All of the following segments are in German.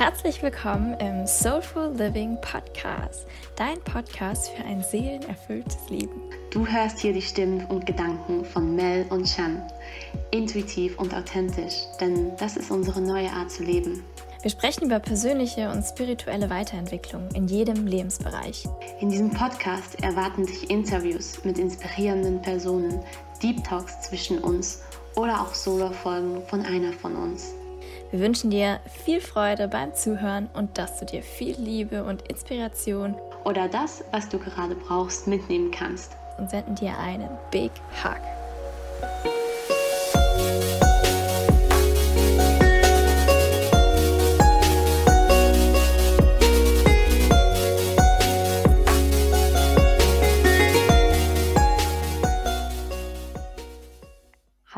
Herzlich willkommen im Soulful Living Podcast, dein Podcast für ein seelenerfülltes Leben. Du hörst hier die Stimmen und Gedanken von Mel und Chan. Intuitiv und authentisch, denn das ist unsere neue Art zu leben. Wir sprechen über persönliche und spirituelle Weiterentwicklung in jedem Lebensbereich. In diesem Podcast erwarten dich Interviews mit inspirierenden Personen, Deep Talks zwischen uns oder auch Solo-Folgen von einer von uns. Wir wünschen dir viel Freude beim Zuhören und dass du dir viel Liebe und Inspiration oder das, was du gerade brauchst, mitnehmen kannst. Und senden dir einen Big Hug.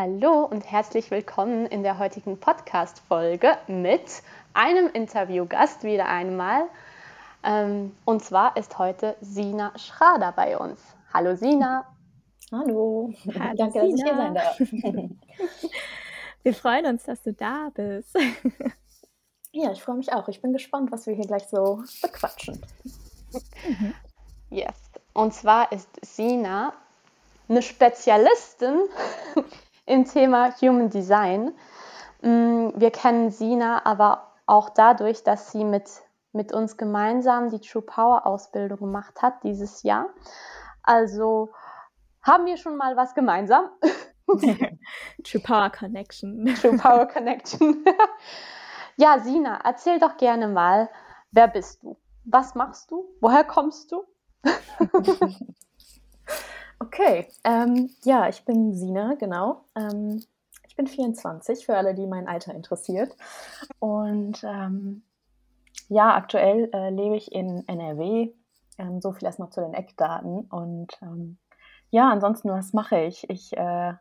Hallo und herzlich willkommen in der heutigen Podcast-Folge mit einem Interviewgast wieder einmal. Ähm, und zwar ist heute Sina Schrader bei uns. Hallo Sina. Hallo. Hallo Danke, Sina. dass ich hier sein darf. Wir freuen uns, dass du da bist. Ja, ich freue mich auch. Ich bin gespannt, was wir hier gleich so bequatschen. Yes. Und zwar ist Sina eine Spezialistin im Thema Human Design. Mm, wir kennen Sina aber auch dadurch, dass sie mit, mit uns gemeinsam die True Power Ausbildung gemacht hat dieses Jahr. Also haben wir schon mal was gemeinsam. True Power Connection. True Power Connection. ja, Sina, erzähl doch gerne mal, wer bist du? Was machst du? Woher kommst du? Okay, ähm, ja, ich bin Sina, genau. Ähm, ich bin 24, für alle, die mein Alter interessiert. Und ähm, ja, aktuell äh, lebe ich in NRW. Ähm, so viel erstmal zu den Eckdaten. Und ähm, ja, ansonsten, was mache ich? Ich äh,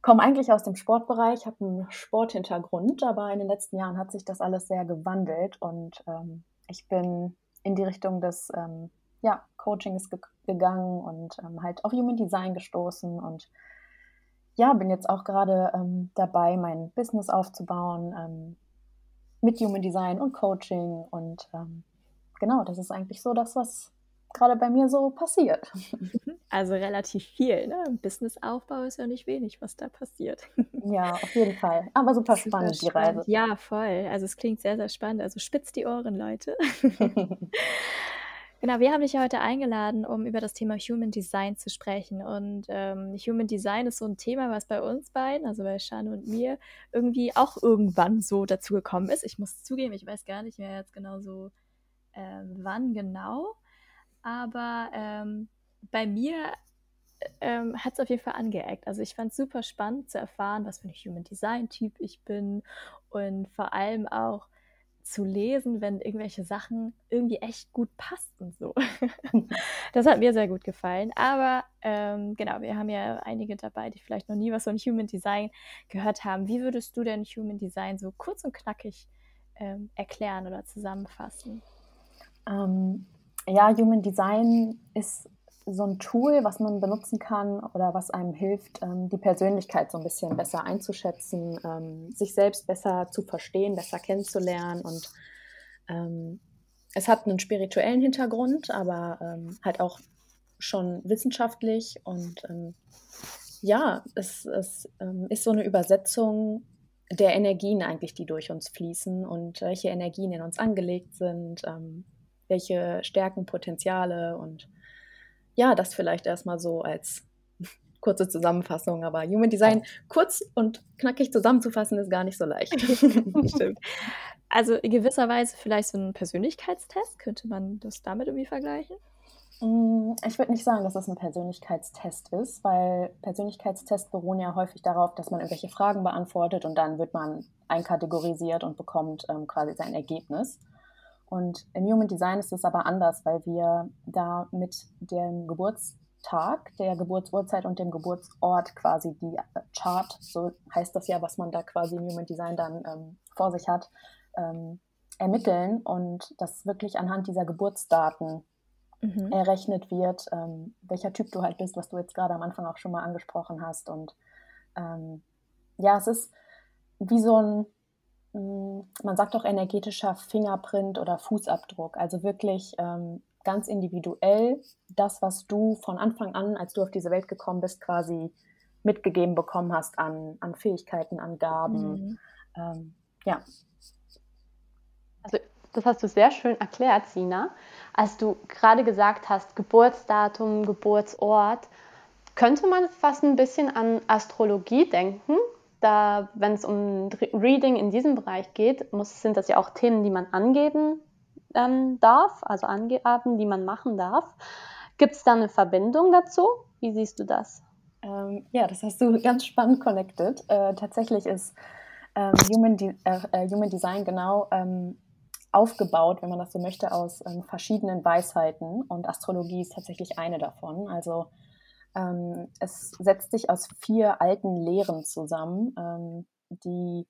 komme eigentlich aus dem Sportbereich, habe einen Sporthintergrund, aber in den letzten Jahren hat sich das alles sehr gewandelt und ähm, ich bin in die Richtung des ja, Coachings ge gegangen und ähm, halt auf Human Design gestoßen und ja, bin jetzt auch gerade ähm, dabei, mein Business aufzubauen ähm, mit Human Design und Coaching und ähm, genau, das ist eigentlich so das, was gerade bei mir so passiert. Also relativ viel, ne? Businessaufbau ist ja nicht wenig, was da passiert. Ja, auf jeden Fall. Aber super spannend, super spannend. die Reise. Ja, voll. Also es klingt sehr, sehr spannend. Also spitzt die Ohren, Leute. Genau, wir haben dich ja heute eingeladen, um über das Thema Human Design zu sprechen. Und ähm, Human Design ist so ein Thema, was bei uns beiden, also bei Shane und mir, irgendwie auch irgendwann so dazu gekommen ist. Ich muss zugeben, ich weiß gar nicht mehr jetzt genau so, ähm, wann genau. Aber ähm, bei mir ähm, hat es auf jeden Fall angeeckt. Also ich fand es super spannend zu erfahren, was für ein Human Design-Typ ich bin und vor allem auch, zu lesen, wenn irgendwelche Sachen irgendwie echt gut passten. So. das hat mir sehr gut gefallen. Aber ähm, genau, wir haben ja einige dabei, die vielleicht noch nie was von Human Design gehört haben. Wie würdest du denn Human Design so kurz und knackig ähm, erklären oder zusammenfassen? Ähm, ja, Human Design ist so ein Tool, was man benutzen kann oder was einem hilft, ähm, die Persönlichkeit so ein bisschen besser einzuschätzen, ähm, sich selbst besser zu verstehen, besser kennenzulernen. Und ähm, es hat einen spirituellen Hintergrund, aber halt auch schon wissenschaftlich. Und ja, es, es ist so eine Übersetzung der Energien eigentlich, die durch uns fließen und welche Energien in uns angelegt sind, welche Stärken, Potenziale und ja, das vielleicht erstmal so als kurze Zusammenfassung, aber Human Design kurz und knackig zusammenzufassen ist gar nicht so leicht. Stimmt. Also in gewisser Weise vielleicht so ein Persönlichkeitstest, könnte man das damit irgendwie vergleichen? Mm, ich würde nicht sagen, dass es ein Persönlichkeitstest ist, weil Persönlichkeitstests beruhen ja häufig darauf, dass man irgendwelche Fragen beantwortet und dann wird man einkategorisiert und bekommt ähm, quasi sein Ergebnis. Und im Human Design ist es aber anders, weil wir da mit dem Geburtstag, der Geburtsurzeit und dem Geburtsort quasi die äh, Chart, so heißt das ja, was man da quasi im Human Design dann ähm, vor sich hat, ähm, ermitteln und das wirklich anhand dieser Geburtsdaten mhm. errechnet wird, ähm, welcher Typ du halt bist, was du jetzt gerade am Anfang auch schon mal angesprochen hast. Und ähm, ja, es ist wie so ein man sagt auch energetischer Fingerprint oder Fußabdruck. Also wirklich ähm, ganz individuell das, was du von Anfang an, als du auf diese Welt gekommen bist, quasi mitgegeben bekommen hast an, an Fähigkeiten, an Gaben. Mhm. Ähm, ja. Also das hast du sehr schön erklärt, Sina. Als du gerade gesagt hast, Geburtsdatum, Geburtsort, könnte man fast ein bisschen an Astrologie denken. Da, wenn es um Reading in diesem Bereich geht, muss, sind das ja auch Themen, die man angeben ähm, darf, also Angaben, die man machen darf. Gibt es da eine Verbindung dazu? Wie siehst du das? Ähm, ja, das hast du ganz spannend connected. Äh, tatsächlich ist ähm, Human, De äh, äh, Human, Design genau ähm, aufgebaut, wenn man das so möchte, aus ähm, verschiedenen Weisheiten und Astrologie ist tatsächlich eine davon. Also ähm, es setzt sich aus vier alten Lehren zusammen, ähm, die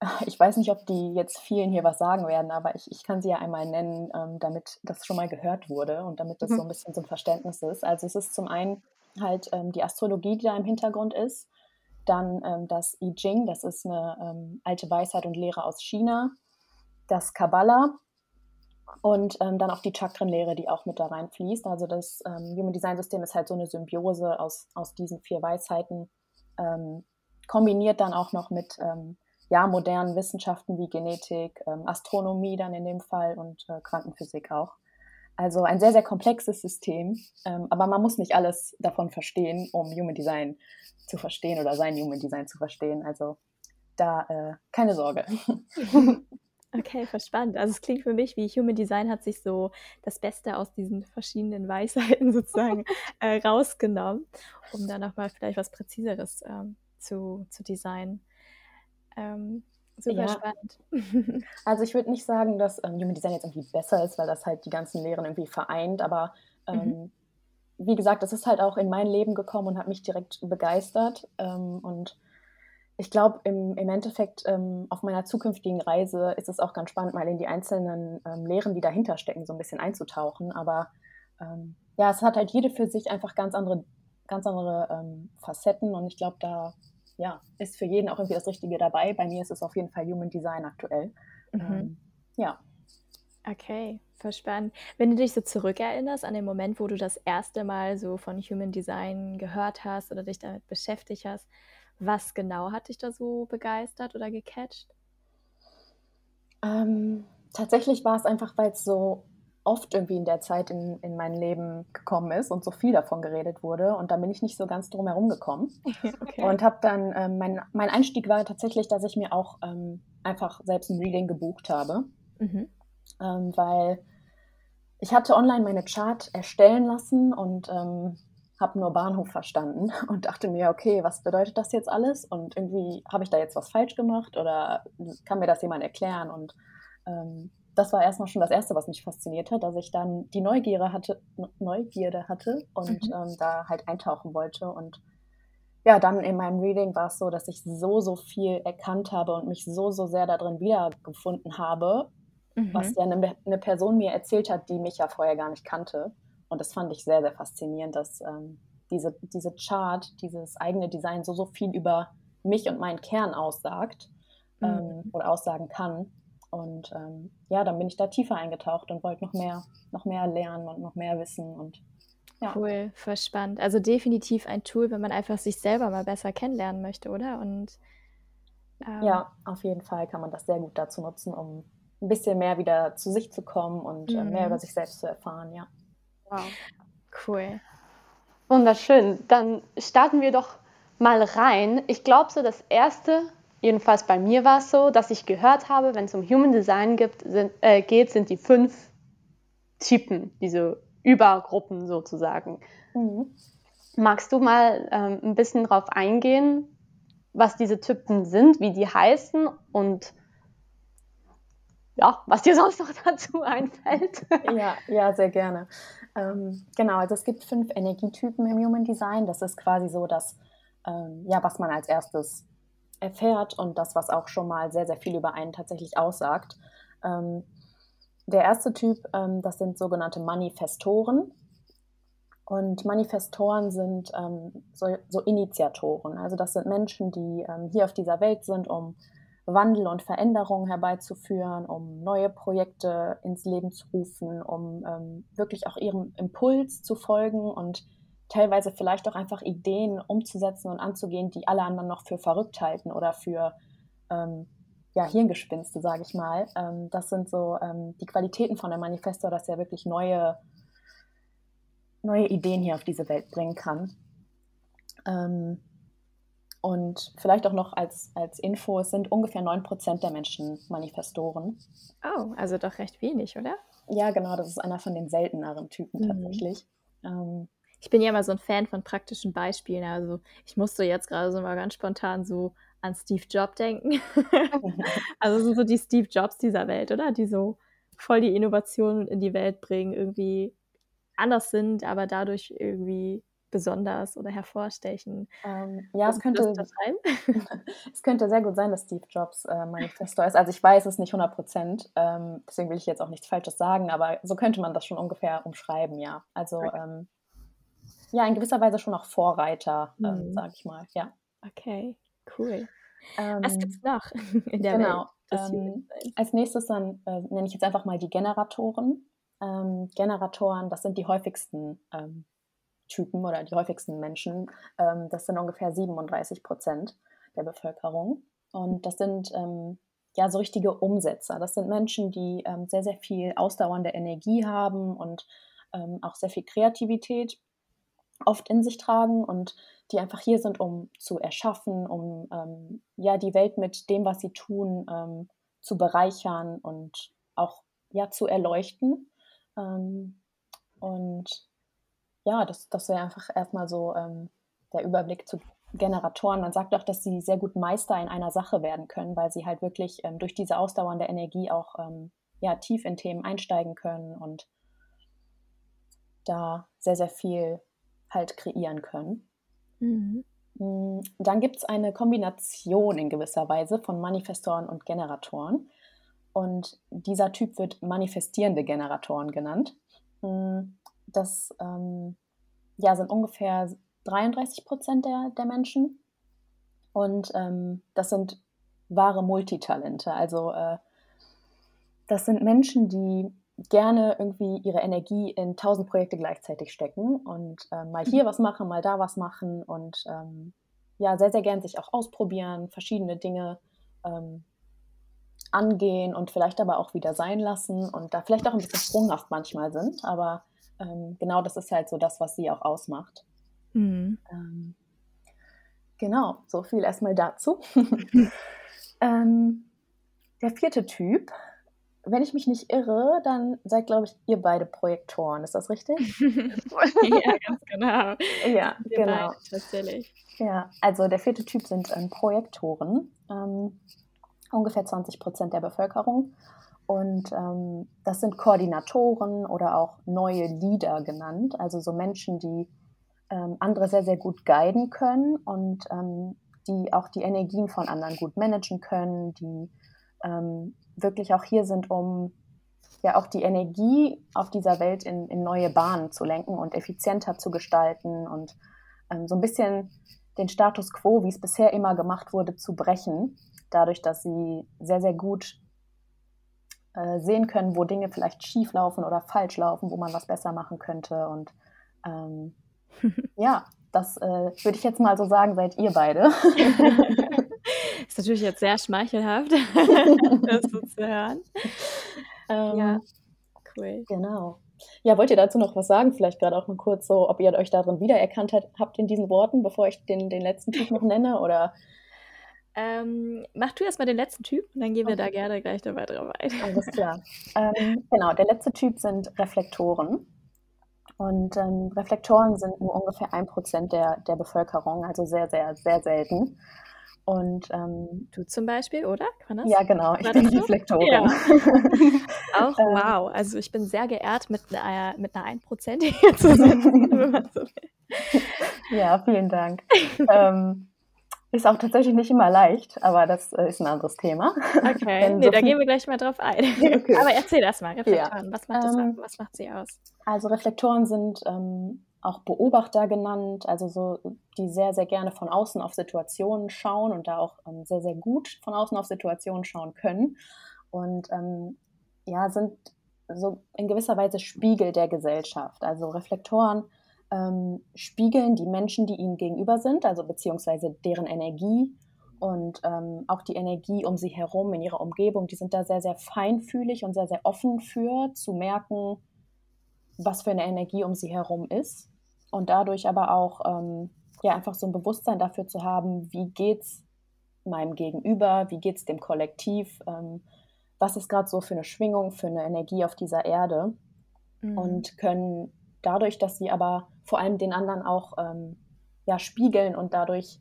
ich weiß nicht, ob die jetzt vielen hier was sagen werden, aber ich, ich kann sie ja einmal nennen, ähm, damit das schon mal gehört wurde und damit das mhm. so ein bisschen zum Verständnis ist. Also es ist zum einen halt ähm, die Astrologie, die da im Hintergrund ist, dann ähm, das I Ching, das ist eine ähm, alte Weisheit und Lehre aus China, das Kabbalah und ähm, dann auch die Chakrenlehre, die auch mit da reinfließt. Also das ähm, Human Design System ist halt so eine Symbiose aus, aus diesen vier Weisheiten, kombiniert dann auch noch mit ja, modernen Wissenschaften wie Genetik, ähm, Astronomie dann in dem Fall und äh, Quantenphysik auch. Also ein sehr, sehr komplexes System, ähm, aber man muss nicht alles davon verstehen, um Human Design zu verstehen oder sein Human Design zu verstehen. Also da äh, keine Sorge. Okay, verspannt. Also es klingt für mich wie Human Design hat sich so das Beste aus diesen verschiedenen Weisheiten sozusagen äh, rausgenommen, um dann nochmal vielleicht was Präziseres ähm, zu, zu designen. Ähm, super ja. spannend. Also ich würde nicht sagen, dass ähm, Human Design jetzt irgendwie besser ist, weil das halt die ganzen Lehren irgendwie vereint, aber ähm, mhm. wie gesagt, das ist halt auch in mein Leben gekommen und hat mich direkt begeistert. Ähm, und ich glaube, im, im Endeffekt ähm, auf meiner zukünftigen Reise ist es auch ganz spannend, mal in die einzelnen ähm, Lehren, die dahinter stecken, so ein bisschen einzutauchen. Aber ähm, ja, es hat halt jede für sich einfach ganz andere, ganz andere Facetten und ich glaube, da ja, ist für jeden auch irgendwie das Richtige dabei. Bei mir ist es auf jeden Fall Human Design aktuell. Mhm. Ähm, ja. Okay, verspannend. Wenn du dich so zurückerinnerst an den Moment, wo du das erste Mal so von Human Design gehört hast oder dich damit beschäftigt hast, was genau hat dich da so begeistert oder gecatcht? Ähm, tatsächlich war es einfach, weil es so oft irgendwie in der Zeit in, in mein Leben gekommen ist und so viel davon geredet wurde. Und da bin ich nicht so ganz drum herum gekommen. okay. Und habe dann, ähm, mein, mein Einstieg war tatsächlich, dass ich mir auch ähm, einfach selbst ein Reading gebucht habe. Mhm. Ähm, weil ich hatte online meine Chart erstellen lassen und ähm, habe nur Bahnhof verstanden und dachte mir, okay, was bedeutet das jetzt alles? Und irgendwie habe ich da jetzt was falsch gemacht oder kann mir das jemand erklären? Und ähm, das war erstmal schon das Erste, was mich fasziniert hat, dass ich dann die Neugierde hatte, Neugierde hatte und mhm. ähm, da halt eintauchen wollte. Und ja, dann in meinem Reading war es so, dass ich so, so viel erkannt habe und mich so, so sehr darin wiedergefunden habe, mhm. was ja eine, eine, Person mir erzählt hat, die mich ja vorher gar nicht kannte. Und das fand ich sehr, sehr faszinierend, dass ähm, diese, diese Chart, dieses eigene Design so, so viel über mich und meinen Kern aussagt mhm. ähm, oder aussagen kann. Und ähm, ja, dann bin ich da tiefer eingetaucht und wollte noch mehr, noch mehr lernen und noch mehr wissen und ja. Cool, voll spannend. Also definitiv ein Tool, wenn man einfach sich selber mal besser kennenlernen möchte, oder? Und ähm, ja, auf jeden Fall kann man das sehr gut dazu nutzen, um ein bisschen mehr wieder zu sich zu kommen und äh, mehr über mhm. sich selbst zu erfahren, ja. Wow. Cool. Wunderschön. Dann starten wir doch mal rein. Ich glaube, so das erste, jedenfalls bei mir war es so, dass ich gehört habe, wenn es um Human Design gibt, sind, äh, geht, sind die fünf Typen, diese Übergruppen sozusagen. Mhm. Magst du mal ähm, ein bisschen darauf eingehen, was diese Typen sind, wie die heißen und ja, was dir sonst noch dazu einfällt? ja, ja, sehr gerne. Ähm, genau, also es gibt fünf Energietypen im Human Design. Das ist quasi so, dass ähm, ja, was man als erstes erfährt und das, was auch schon mal sehr, sehr viel über einen tatsächlich aussagt. Ähm, der erste Typ, ähm, das sind sogenannte Manifestoren. Und Manifestoren sind ähm, so, so, Initiatoren. Also das sind Menschen, die ähm, hier auf dieser Welt sind, um Wandel und Veränderungen herbeizuführen, um neue Projekte ins Leben zu rufen, um ähm, wirklich auch ihrem Impuls zu folgen und teilweise vielleicht auch einfach Ideen umzusetzen und anzugehen, die alle anderen noch für verrückt halten oder für ähm, ja, Hirngespinste, sage ich mal. Ähm, das sind so ähm, die Qualitäten von der Manifesto, dass er wirklich neue, neue Ideen hier auf diese Welt bringen kann. Und vielleicht auch noch als, als Info, es sind ungefähr 9% der Menschen Manifestoren. Oh, also doch recht wenig, oder? Ja, genau, das ist einer von den selteneren Typen mhm. tatsächlich. Ähm, ich bin ja immer so ein Fan von praktischen Beispielen. Also ich musste jetzt gerade so mal ganz spontan so an Steve Jobs denken. also sind so die Steve Jobs dieser Welt, oder? Die so voll die Innovationen in die Welt bringen, irgendwie anders sind, aber dadurch irgendwie besonders oder hervorstechen. Ähm, ja, es könnte, es könnte sehr gut sein, dass Steve Jobs äh, Manifesto ist. Also ich weiß es nicht 100 Prozent, ähm, deswegen will ich jetzt auch nichts Falsches sagen, aber so könnte man das schon ungefähr umschreiben, ja. Also okay. ähm, ja, in gewisser Weise schon auch Vorreiter, mhm. sag ich mal, ja. Okay, cool. Was ähm, gibt's noch in der genau. Welt? Ähm, als nächstes dann äh, nenne ich jetzt einfach mal die Generatoren. Ähm, Generatoren, das sind die häufigsten ähm, Typen oder die häufigsten Menschen. Ähm, das sind ungefähr 37 Prozent der Bevölkerung. Und das sind ähm, ja so richtige Umsetzer. Das sind Menschen, die sehr, sehr viel ausdauernde Energie haben und auch sehr viel Kreativität oft in sich tragen und die einfach hier sind, um zu erschaffen, um ähm, ja die Welt mit dem, was sie tun, ähm, zu bereichern und auch ja zu erleuchten. Ähm, und ja, das, das wäre einfach erstmal so ähm, der Überblick zu Generatoren. Man sagt auch, dass sie sehr gut Meister in einer Sache werden können, weil sie halt wirklich ähm, durch diese ausdauernde Energie auch ähm, ja, tief in Themen einsteigen können und da sehr, sehr viel halt kreieren können. Mhm. Mm, dann gibt es eine Kombination in gewisser Weise von Manifestoren und Generatoren. Und dieser Typ wird manifestierende Generatoren genannt. Mm, das ähm, ja, sind ungefähr 33 Prozent der, der Menschen. Und ähm, das sind wahre Multitalente. Also äh, das sind Menschen, die gerne irgendwie ihre Energie in tausend Projekte gleichzeitig stecken und äh, mal hier mhm. was machen, mal da was machen und ähm, ja, sehr, sehr gern sich auch ausprobieren, verschiedene Dinge ähm, angehen und vielleicht aber auch wieder sein lassen und da vielleicht auch ein bisschen sprunghaft manchmal sind, aber ähm, genau das ist halt so das, was sie auch ausmacht. Mhm. Ähm, genau, so viel erstmal dazu. Ähm, der vierte Typ wenn ich mich nicht irre, dann seid, glaube ich, ihr beide Projektoren. Ist das richtig? ja, ganz genau. Ja, Wir genau. Beide, tatsächlich. Ja, also der vierte Typ sind ähm, Projektoren. Ähm, ungefähr 20 Prozent der Bevölkerung. Und ähm, das sind Koordinatoren oder auch neue Leader genannt. Also so Menschen, die ähm, andere sehr, sehr gut guiden können und ähm, die auch die Energien von anderen gut managen können, die ähm, wirklich auch hier sind, um ja auch die Energie auf dieser Welt in, in neue Bahnen zu lenken und effizienter zu gestalten und ähm, so ein bisschen den Status quo, wie es bisher immer gemacht wurde, zu brechen, dadurch, dass sie sehr, sehr gut äh, sehen können, wo Dinge vielleicht schief laufen oder falsch laufen, wo man was besser machen könnte. Und ähm, ja, das äh, würde ich jetzt mal so sagen, seid ihr beide. ist natürlich jetzt sehr schmeichelhaft, das so zu hören. Ähm, ja, cool. Genau. Ja, wollt ihr dazu noch was sagen? Vielleicht gerade auch mal kurz so, ob ihr euch darin wiedererkannt habt in diesen Worten, bevor ich den, den letzten Typ noch nenne? Oder ähm, mach du erstmal den letzten Typ und dann gehen wir okay. da gerne gleich noch weiter weiter. Alles klar. ähm, genau, der letzte Typ sind Reflektoren. Und ähm, Reflektoren sind nur ungefähr ein Prozent der, der Bevölkerung, also sehr, sehr, sehr selten. Und ähm, du zum Beispiel, oder? Kann das? Ja, genau. Ich bin Reflektorin. Ja. Auch ähm. wow. Also ich bin sehr geehrt, mit einer, mit einer 1% hier zu sitzen. so ja, vielen Dank. ähm, ist auch tatsächlich nicht immer leicht, aber das äh, ist ein anderes Thema. Okay, nee, so da gehen wir gleich mal drauf ein. Okay. Aber erzähl das mal, Reflektoren. Ja. Was, macht das, ähm, was macht sie aus? Also Reflektoren sind ähm, auch Beobachter genannt, also so, die sehr, sehr gerne von außen auf Situationen schauen und da auch ähm, sehr, sehr gut von außen auf Situationen schauen können. Und ähm, ja, sind so in gewisser Weise Spiegel der Gesellschaft. Also Reflektoren ähm, spiegeln die Menschen, die ihnen gegenüber sind, also beziehungsweise deren Energie und ähm, auch die Energie um sie herum in ihrer Umgebung. Die sind da sehr, sehr feinfühlig und sehr, sehr offen für, zu merken, was für eine Energie um sie herum ist. Und dadurch aber auch ähm, ja, einfach so ein Bewusstsein dafür zu haben, wie geht es meinem Gegenüber, wie geht es dem Kollektiv, ähm, was ist gerade so für eine Schwingung, für eine Energie auf dieser Erde. Mhm. Und können dadurch, dass sie aber vor allem den anderen auch ähm, ja, spiegeln und dadurch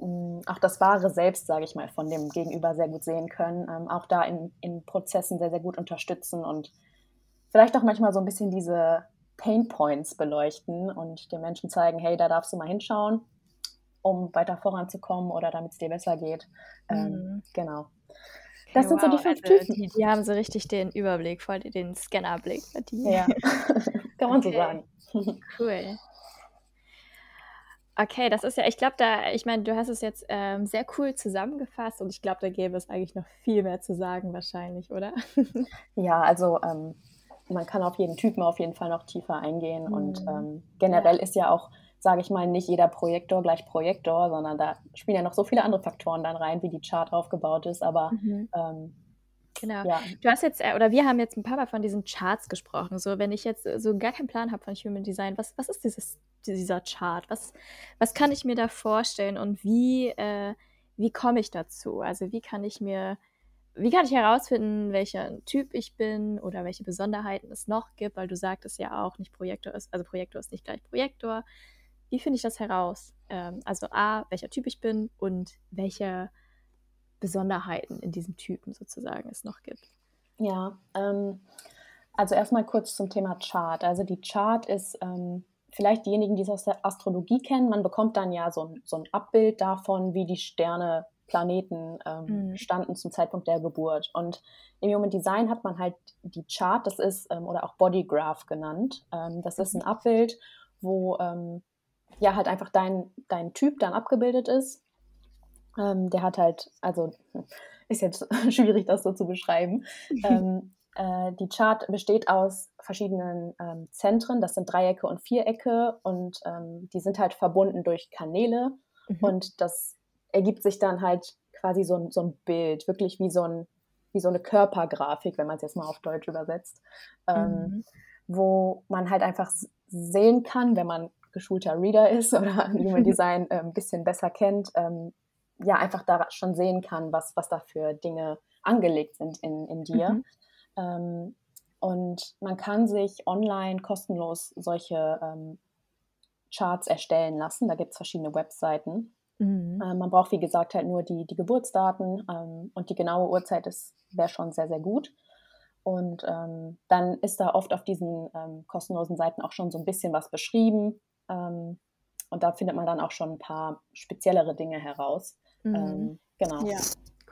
mh, mm, auch das wahre Selbst, sage ich mal, von dem Gegenüber sehr gut sehen können, ähm, auch da in, in Prozessen sehr, sehr gut unterstützen und vielleicht auch manchmal so ein bisschen diese Pain Points beleuchten und den Menschen zeigen, hey, da darfst du mal hinschauen, um weiter voranzukommen oder damit es dir besser geht. Ähm, mhm. Genau. Das sind wow, so die fünf also Typen. Die, die, haben so richtig den Überblick, voll den Scannerblick. Die. Ja, kann man okay. so sagen. Cool. Okay, das ist ja, ich glaube, da, ich meine, du hast es jetzt ähm, sehr cool zusammengefasst und ich glaube, da gäbe es eigentlich noch viel mehr zu sagen, wahrscheinlich, oder? ja, also ähm, man kann auf jeden Typen auf jeden Fall noch tiefer eingehen mhm. und ähm, generell ja. ist ja auch sage ich mal, nicht jeder Projektor gleich Projektor, sondern da spielen ja noch so viele andere Faktoren dann rein, wie die Chart aufgebaut ist. Aber mhm. Genau. Ja. Du hast jetzt, äh, oder wir haben jetzt ein paar Mal von diesen Charts gesprochen. So, wenn ich jetzt so gar keinen Plan habe von Human Design, was, was ist dieses, dieser Chart? Was, was kann ich mir da vorstellen und wie, äh, wie komme ich dazu? Also wie kann ich mir, wie kann ich herausfinden, welcher Typ ich bin oder welche Besonderheiten es noch gibt, weil du sagtest ja auch, nicht Projektor ist, also Projektor ist nicht gleich Projektor. Wie finde ich das heraus? Ähm, also A, welcher Typ ich bin und welche Besonderheiten in diesem Typen sozusagen es noch gibt. Ja, ähm, also erstmal kurz zum Thema Chart. Also die Chart ist ähm, vielleicht diejenigen, die es aus der Astrologie kennen, man bekommt dann ja so ein, so ein Abbild davon, wie die Sterne, Planeten ähm, mhm. standen zum Zeitpunkt der Geburt. Und im Human Design hat man halt die Chart, das ist, ähm, oder auch Body Graph genannt. Ähm, das ist ein mhm. Abbild, wo ähm, ja halt einfach dein, dein Typ dann abgebildet ist. Ähm, der hat halt, also ist jetzt schwierig, das so zu beschreiben. ähm, äh, die Chart besteht aus verschiedenen ähm, Zentren, das sind Dreiecke und Vierecke und ähm, die sind halt verbunden durch Kanäle mhm. und das ergibt sich dann halt quasi so ein, so ein Bild, wirklich wie so, ein, wie so eine Körpergrafik, wenn man es jetzt mal auf Deutsch übersetzt, ähm, mhm. wo man halt einfach sehen kann, wenn man geschulter Reader ist oder Human Design ein bisschen besser kennt, ähm, ja, einfach da schon sehen kann, was, was da für Dinge angelegt sind in, in dir. Mhm. Ähm, und man kann sich online kostenlos solche ähm, Charts erstellen lassen. Da gibt es verschiedene Webseiten. Mhm. Ähm, man braucht, wie gesagt, halt nur die, die Geburtsdaten ähm, und die genaue Uhrzeit wäre schon sehr, sehr gut. Und ähm, dann ist da oft auf diesen ähm, kostenlosen Seiten auch schon so ein bisschen was beschrieben, ähm, und da findet man dann auch schon ein paar speziellere Dinge heraus. Mhm. Ähm, genau. Ja,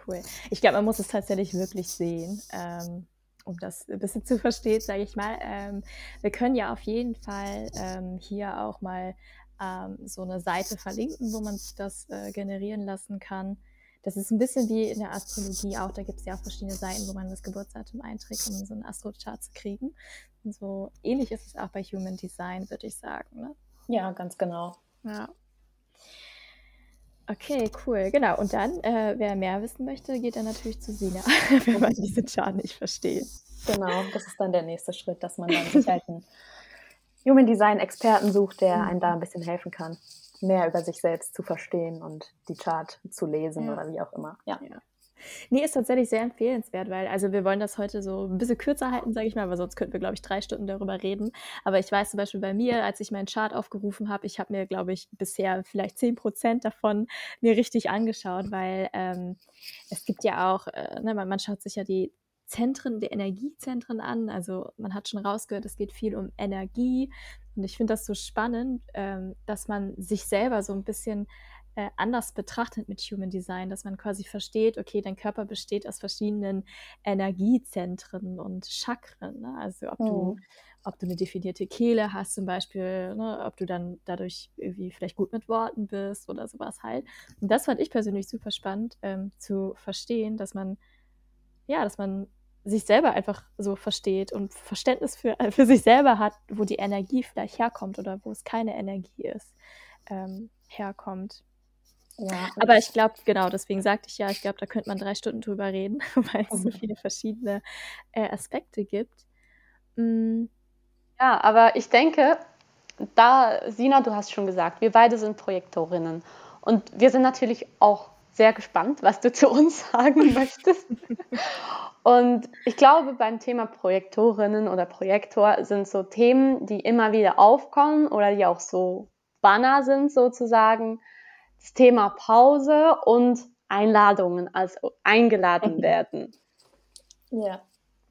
cool. Ich glaube, man muss es tatsächlich wirklich sehen. Ähm, um das ein bisschen zu verstehen, sage ich mal. Ähm, wir können ja auf jeden Fall ähm, hier auch mal ähm, so eine Seite verlinken, wo man sich das äh, generieren lassen kann. Das ist ein bisschen wie in der Astrologie auch. Da gibt es ja auch verschiedene Seiten, wo man das Geburtsdatum einträgt, um so einen Astrochart zu kriegen. Und so ähnlich ist es auch bei Human Design, würde ich sagen. Ne? Ja, ganz genau. Ja. Okay, cool. Genau. Und dann, äh, wer mehr wissen möchte, geht dann natürlich zu Sina, wenn man diesen Chart nicht versteht. Genau, das ist dann der nächste Schritt, dass man dann sich halt einen Human Design Experten sucht, der einem da ein bisschen helfen kann, mehr über sich selbst zu verstehen und die Chart zu lesen ja. oder wie auch immer. Ja. ja. Nee, ist tatsächlich sehr empfehlenswert, weil, also wir wollen das heute so ein bisschen kürzer halten, sage ich mal, weil sonst könnten wir, glaube ich, drei Stunden darüber reden. Aber ich weiß zum Beispiel bei mir, als ich meinen Chart aufgerufen habe, ich habe mir, glaube ich, bisher vielleicht zehn Prozent davon mir richtig angeschaut, weil ähm, es gibt ja auch, äh, ne, man, man schaut sich ja die Zentren, die Energiezentren an. Also man hat schon rausgehört, es geht viel um Energie. Und ich finde das so spannend, ähm, dass man sich selber so ein bisschen äh, anders betrachtet mit Human Design, dass man quasi versteht, okay, dein Körper besteht aus verschiedenen Energiezentren und Chakren. Ne? Also ob mhm. du ob du eine definierte Kehle hast zum Beispiel, ne, ob du dann dadurch irgendwie vielleicht gut mit Worten bist oder sowas halt. Und das fand ich persönlich super spannend ähm, zu verstehen, dass man, ja, dass man sich selber einfach so versteht und Verständnis für, äh, für sich selber hat, wo die Energie vielleicht herkommt oder wo es keine Energie ist, ähm, herkommt. Ja, aber ich glaube, genau, deswegen sagte ich ja, ich glaube, da könnte man drei Stunden drüber reden, weil es so mhm. viele verschiedene äh, Aspekte gibt. Mm. Ja, aber ich denke, da, Sina, du hast schon gesagt, wir beide sind Projektorinnen. Und wir sind natürlich auch sehr gespannt, was du zu uns sagen möchtest. Und ich glaube, beim Thema Projektorinnen oder Projektor sind so Themen, die immer wieder aufkommen oder die auch so Banner sind sozusagen. Das Thema Pause und Einladungen, also eingeladen mhm. werden. Ja.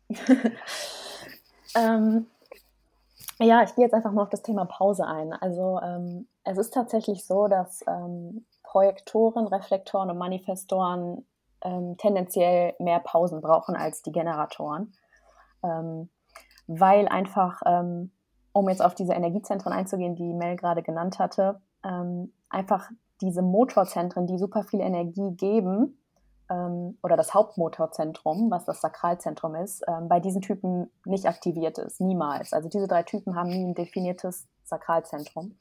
ähm, ja, ich gehe jetzt einfach mal auf das Thema Pause ein. Also ähm, es ist tatsächlich so, dass ähm, Projektoren, Reflektoren und Manifestoren ähm, tendenziell mehr Pausen brauchen als die Generatoren, ähm, weil einfach, ähm, um jetzt auf diese Energiezentren einzugehen, die Mel gerade genannt hatte, einfach diese Motorzentren, die super viel Energie geben, ähm, oder das Hauptmotorzentrum, was das Sakralzentrum ist, ähm, bei diesen Typen nicht aktiviert ist, niemals. Also diese drei Typen haben nie ein definiertes Sakralzentrum.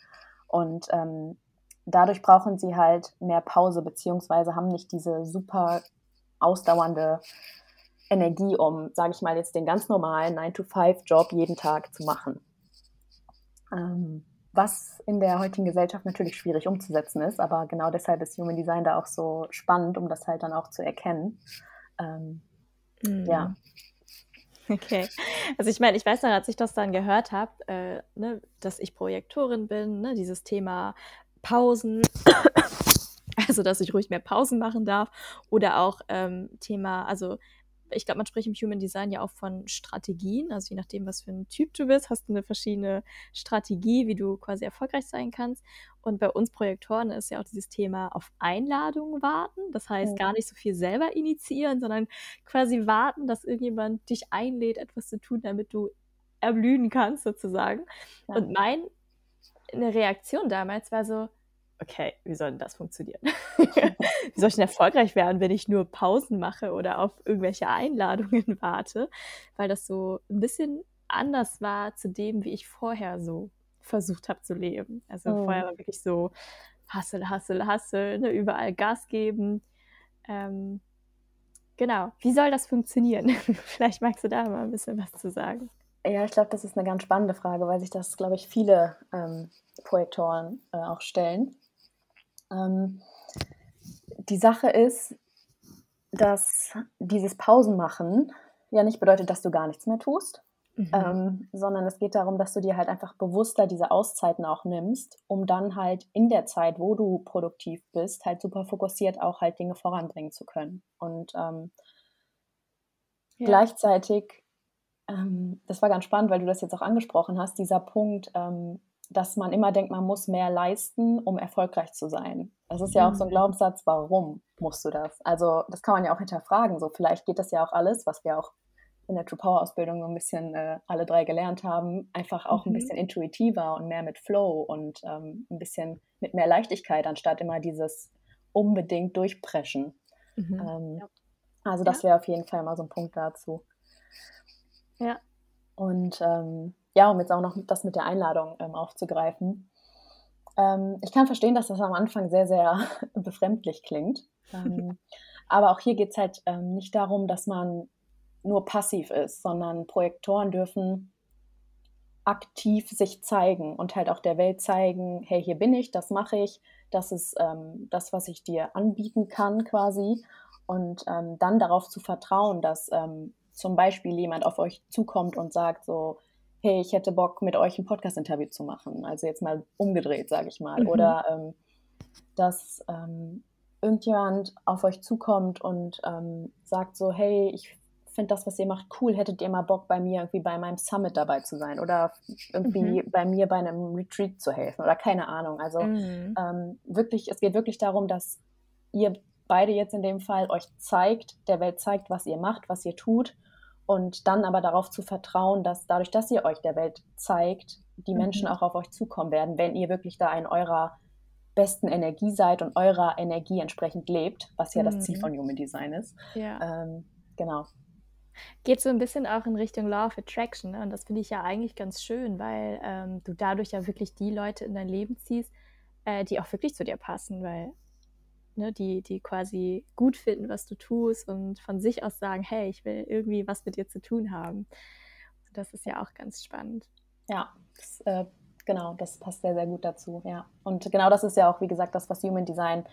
Und ähm, dadurch brauchen sie halt mehr Pause, beziehungsweise haben nicht diese super ausdauernde Energie, um, sage ich mal, jetzt den ganz normalen 9-to-5-Job jeden Tag zu machen. Ähm, was in der heutigen Gesellschaft natürlich schwierig umzusetzen ist, aber genau deshalb ist Human Design da auch so spannend, um das halt dann auch zu erkennen. Ähm, mm. Ja. Okay. Also ich meine, ich weiß noch, als ich das dann gehört habe, äh, ne, dass ich Projektorin bin, ne, dieses Thema Pausen, also dass ich ruhig mehr Pausen machen darf oder auch ähm, Thema, also ich glaube, man spricht im Human Design ja auch von Strategien. Also je nachdem, was für ein Typ du bist, hast du eine verschiedene Strategie, wie du quasi erfolgreich sein kannst. Und bei uns Projektoren ist ja auch dieses Thema auf Einladungen warten. Das heißt, gar nicht so viel selber initiieren, sondern quasi warten, dass irgendjemand dich einlädt, etwas zu tun, damit du erblühen kannst, sozusagen. Ja. Und meine Reaktion damals war so, okay, wie soll denn das funktionieren? wie soll ich denn erfolgreich werden, wenn ich nur Pausen mache oder auf irgendwelche Einladungen warte? Weil das so ein bisschen anders war zu dem, wie ich vorher so versucht habe zu leben. Also oh. vorher war wirklich so Hassel, Hassel, Hassel, ne, überall Gas geben. Ähm, genau, wie soll das funktionieren? Vielleicht magst du da mal ein bisschen was zu sagen. Ja, ich glaube, das ist eine ganz spannende Frage, weil sich das, glaube ich, viele ähm, Projektoren äh, auch stellen. Ähm, die Sache ist, dass dieses Pausenmachen ja nicht bedeutet, dass du gar nichts mehr tust, mhm. ähm, sondern es geht darum, dass du dir halt einfach bewusster diese Auszeiten auch nimmst, um dann halt in der Zeit, wo du produktiv bist, halt super fokussiert auch halt Dinge voranbringen zu können. Und ähm, ja. gleichzeitig, ähm, das war ganz spannend, weil du das jetzt auch angesprochen hast, dieser Punkt, ähm, dass man immer denkt, man muss mehr leisten, um erfolgreich zu sein. Das ist ja auch so ein mhm. Glaubenssatz, warum musst du das? Also das kann man ja auch hinterfragen. So vielleicht geht das ja auch alles, was wir auch in der True Power Ausbildung so ein bisschen äh, alle drei gelernt haben, einfach auch mhm. ein bisschen intuitiver und mehr mit Flow und ähm, ein bisschen mit mehr Leichtigkeit, anstatt immer dieses unbedingt durchpreschen. Mhm. Ähm, ja. Also das wäre auf jeden Fall mal so ein Punkt dazu. Ja. Und ähm, ja, um jetzt auch noch das mit der Einladung ähm, aufzugreifen. Ähm, ich kann verstehen, dass das am Anfang sehr, sehr befremdlich klingt. Ähm, aber auch hier geht es halt ähm, nicht darum, dass man nur passiv ist, sondern Projektoren dürfen aktiv sich zeigen und halt auch der Welt zeigen, hey, hier bin ich, das mache ich, das ist ähm, das, was ich dir anbieten kann quasi. Und ähm, dann darauf zu vertrauen, dass zum Beispiel jemand auf euch zukommt und sagt so, hey, ich hätte Bock, mit euch ein Podcast-Interview zu machen. Also jetzt mal umgedreht, sage ich mal. Mhm. Oder ähm, dass ähm, irgendjemand auf euch zukommt und ähm, sagt so, hey, ich finde das, was ihr macht, cool. Hättet ihr mal Bock, bei mir irgendwie bei meinem Summit dabei zu sein oder irgendwie mhm. bei mir bei einem Retreat zu helfen oder keine Ahnung. Also mhm. ähm, wirklich, es geht wirklich darum, dass ihr beide jetzt in dem Fall euch zeigt, der Welt zeigt, was ihr macht, was ihr tut und dann aber darauf zu vertrauen, dass dadurch, dass ihr euch der Welt zeigt, die mhm. Menschen auch auf euch zukommen werden, wenn ihr wirklich da in eurer besten Energie seid und eurer Energie entsprechend lebt, was ja mhm. das Ziel mhm. von Human Design ist. Ja. Ähm, genau. Geht so ein bisschen auch in Richtung Law of Attraction. Ne? Und das finde ich ja eigentlich ganz schön, weil ähm, du dadurch ja wirklich die Leute in dein Leben ziehst, äh, die auch wirklich zu dir passen, weil ne, die, die quasi gut finden, was du tust und von sich aus sagen, hey, ich will irgendwie was mit dir zu tun haben. Das ist ja auch ganz spannend. Ja, das, äh, genau, das passt sehr, sehr gut dazu, ja. Und genau das ist ja auch, wie gesagt, das, was Human Design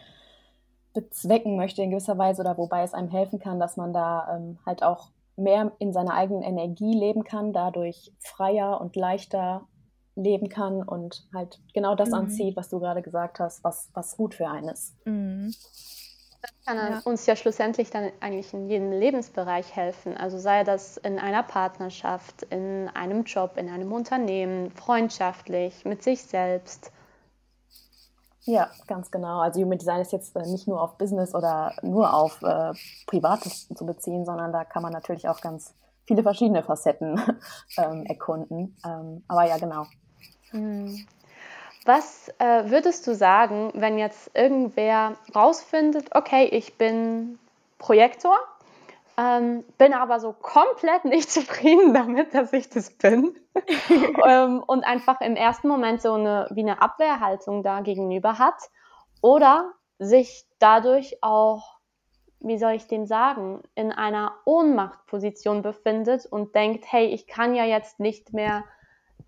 bezwecken möchte in gewisser Weise oder wobei es einem helfen kann, dass man da ähm, halt auch mehr in seiner eigenen Energie leben kann, dadurch freier und leichter leben kann und halt genau das mhm. anzieht, was du gerade gesagt hast, was, was gut für einen ist. Mhm. Das kann ja. uns ja schlussendlich dann eigentlich in jedem Lebensbereich helfen. Also sei das in einer Partnerschaft, in einem Job, in einem Unternehmen, freundschaftlich, mit sich selbst. Ja, ganz genau. Also Human Design ist jetzt äh, nicht nur auf Business oder nur auf äh, Privates zu beziehen, sondern da kann man natürlich auch ganz viele verschiedene Facetten ähm, erkunden. Ähm, aber ja, genau. Hm. Was äh, würdest du sagen, wenn jetzt irgendwer rausfindet, okay, ich bin Projektor, ähm, bin aber so komplett nicht zufrieden damit, dass ich das bin ähm, und einfach im ersten Moment so eine wie eine Abwehrhaltung da gegenüber hat oder sich dadurch auch, wie soll ich den sagen, in einer Ohnmachtposition befindet und denkt, hey, ich kann ja jetzt nicht mehr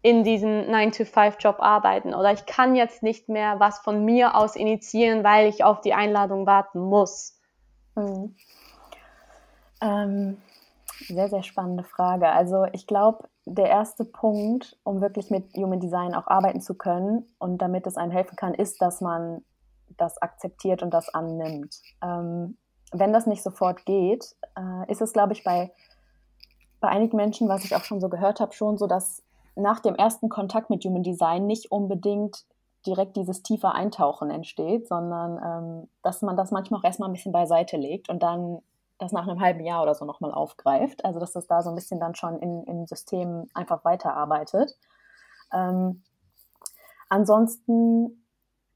in diesem 9-to-5-Job arbeiten oder ich kann jetzt nicht mehr was von mir aus initiieren, weil ich auf die Einladung warten muss? Mhm. Ähm, sehr, sehr spannende Frage. Also ich glaube, der erste Punkt, um wirklich mit Human Design auch arbeiten zu können und damit es einem helfen kann, ist, dass man das akzeptiert und das annimmt. Ähm, wenn das nicht sofort geht, äh, ist es, glaube ich, bei, bei einigen Menschen, was ich auch schon so gehört habe, schon so, dass nach dem ersten Kontakt mit Human Design nicht unbedingt direkt dieses tiefe Eintauchen entsteht, sondern ähm, dass man das manchmal auch erstmal ein bisschen beiseite legt und dann das nach einem halben Jahr oder so nochmal aufgreift. Also dass das da so ein bisschen dann schon in, im System einfach weiterarbeitet. Ähm, ansonsten